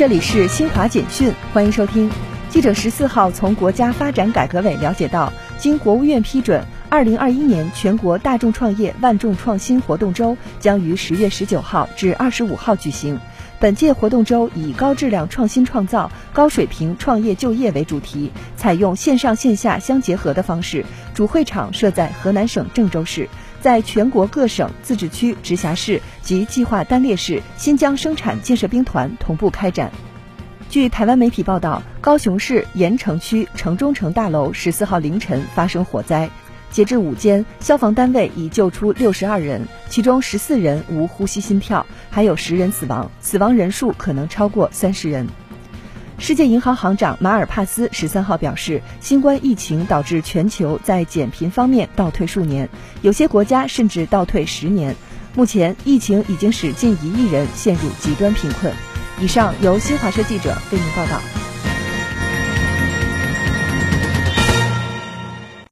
这里是新华简讯，欢迎收听。记者十四号从国家发展改革委了解到，经国务院批准，二零二一年全国大众创业万众创新活动周将于十月十九号至二十五号举行。本届活动周以高质量创新创造、高水平创业就业为主题，采用线上线下相结合的方式。主会场设在河南省郑州市，在全国各省、自治区、直辖市及计划单列市新疆生产建设兵团同步开展。据台湾媒体报道，高雄市盐城区城中城大楼十四号凌晨发生火灾。截至午间，消防单位已救出六十二人，其中十四人无呼吸心跳，还有十人死亡，死亡人数可能超过三十人。世界银行行长马尔帕斯十三号表示，新冠疫情导致全球在减贫方面倒退数年，有些国家甚至倒退十年。目前，疫情已经使近一亿人陷入极端贫困。以上由新华社记者为您报道。